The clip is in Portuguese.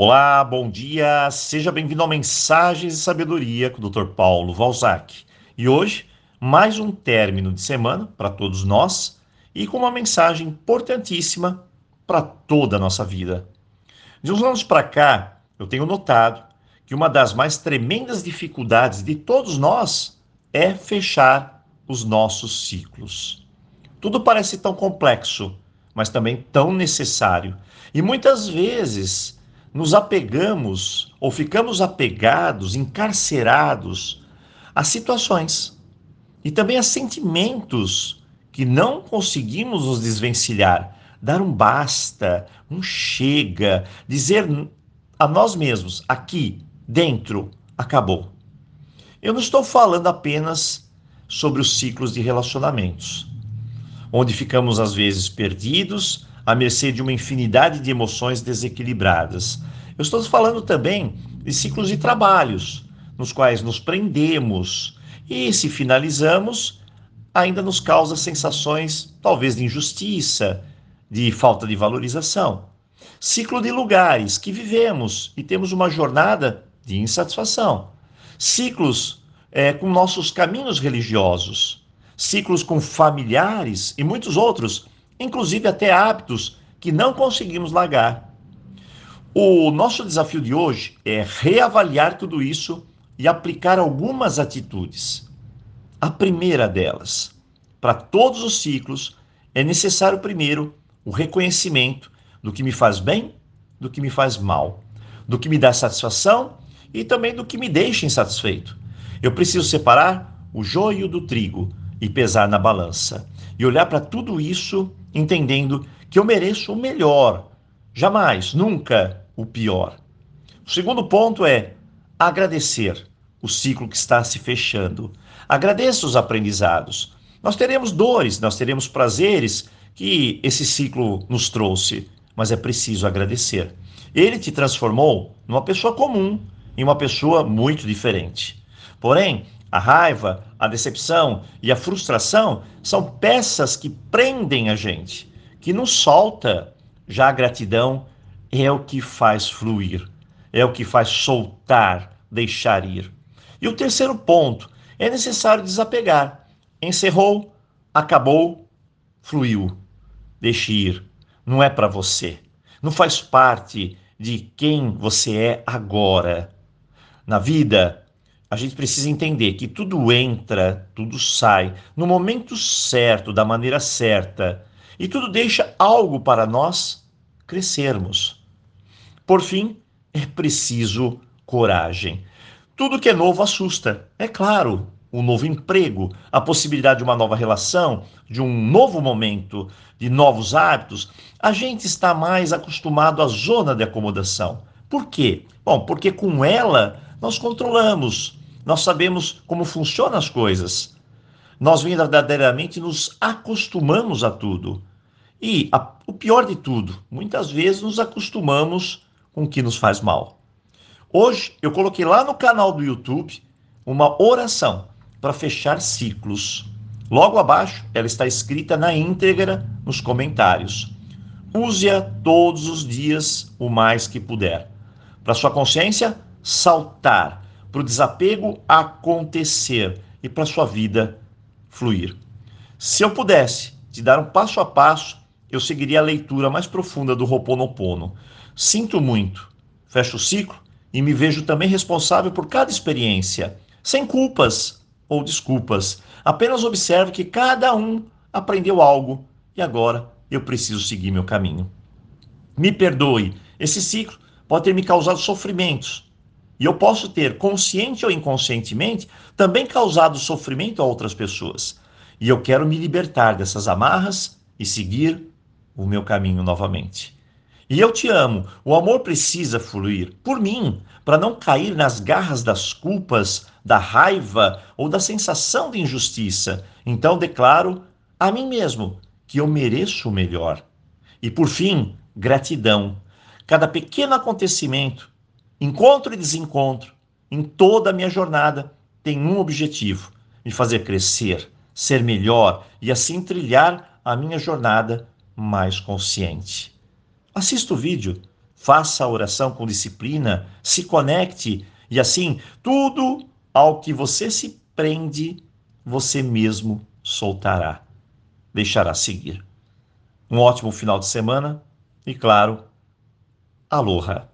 Olá, bom dia, seja bem-vindo ao Mensagens de Sabedoria com o Dr. Paulo Valzac. E hoje, mais um término de semana para todos nós e com uma mensagem importantíssima para toda a nossa vida. De uns anos para cá, eu tenho notado que uma das mais tremendas dificuldades de todos nós é fechar os nossos ciclos. Tudo parece tão complexo, mas também tão necessário. E muitas vezes nos apegamos ou ficamos apegados, encarcerados a situações e também a sentimentos que não conseguimos nos desvencilhar, dar um basta, um chega, dizer a nós mesmos, aqui, dentro, acabou. Eu não estou falando apenas sobre os ciclos de relacionamentos, onde ficamos às vezes perdidos à mercê de uma infinidade de emoções desequilibradas. Eu estou falando também de ciclos de trabalhos, nos quais nos prendemos e, se finalizamos, ainda nos causa sensações, talvez, de injustiça, de falta de valorização. Ciclo de lugares que vivemos e temos uma jornada de insatisfação. Ciclos é, com nossos caminhos religiosos, ciclos com familiares e muitos outros inclusive até hábitos que não conseguimos largar. O nosso desafio de hoje é reavaliar tudo isso e aplicar algumas atitudes. A primeira delas, para todos os ciclos, é necessário primeiro o reconhecimento do que me faz bem, do que me faz mal, do que me dá satisfação e também do que me deixa insatisfeito. Eu preciso separar o joio do trigo e pesar na balança e olhar para tudo isso entendendo que eu mereço o melhor, jamais, nunca o pior. O segundo ponto é agradecer o ciclo que está se fechando. Agradeça os aprendizados. Nós teremos dores, nós teremos prazeres que esse ciclo nos trouxe, mas é preciso agradecer. Ele te transformou numa pessoa comum, em uma pessoa muito diferente. Porém, a raiva, a decepção e a frustração são peças que prendem a gente, que nos solta. Já a gratidão é o que faz fluir, é o que faz soltar, deixar ir. E o terceiro ponto, é necessário desapegar. Encerrou, acabou, fluiu. Deixe ir. Não é para você. Não faz parte de quem você é agora. Na vida, a gente precisa entender que tudo entra, tudo sai no momento certo, da maneira certa, e tudo deixa algo para nós crescermos. Por fim, é preciso coragem. Tudo que é novo assusta, é claro. Um novo emprego, a possibilidade de uma nova relação, de um novo momento, de novos hábitos, a gente está mais acostumado à zona de acomodação. Por quê? Bom, porque com ela nós controlamos, nós sabemos como funcionam as coisas. Nós verdadeiramente nos acostumamos a tudo. E a, o pior de tudo, muitas vezes nos acostumamos com o que nos faz mal. Hoje eu coloquei lá no canal do YouTube uma oração para fechar ciclos. Logo abaixo, ela está escrita na íntegra nos comentários. Use-a todos os dias o mais que puder. Para sua consciência saltar para o desapego acontecer e para a sua vida fluir. Se eu pudesse te dar um passo a passo, eu seguiria a leitura mais profunda do Roponopono. Sinto muito, fecho o ciclo e me vejo também responsável por cada experiência, sem culpas ou desculpas. Apenas observo que cada um aprendeu algo e agora eu preciso seguir meu caminho. Me perdoe, esse ciclo pode ter me causado sofrimentos, e eu posso ter, consciente ou inconscientemente, também causado sofrimento a outras pessoas. E eu quero me libertar dessas amarras e seguir o meu caminho novamente. E eu te amo. O amor precisa fluir por mim, para não cair nas garras das culpas, da raiva ou da sensação de injustiça. Então declaro a mim mesmo que eu mereço o melhor. E por fim, gratidão. Cada pequeno acontecimento encontro e desencontro, em toda a minha jornada, tem um objetivo: me fazer crescer, ser melhor e assim trilhar a minha jornada mais consciente. Assista o vídeo, faça a oração com disciplina, se conecte e assim, tudo ao que você se prende, você mesmo soltará, deixará seguir. Um ótimo final de semana e, claro, aloha!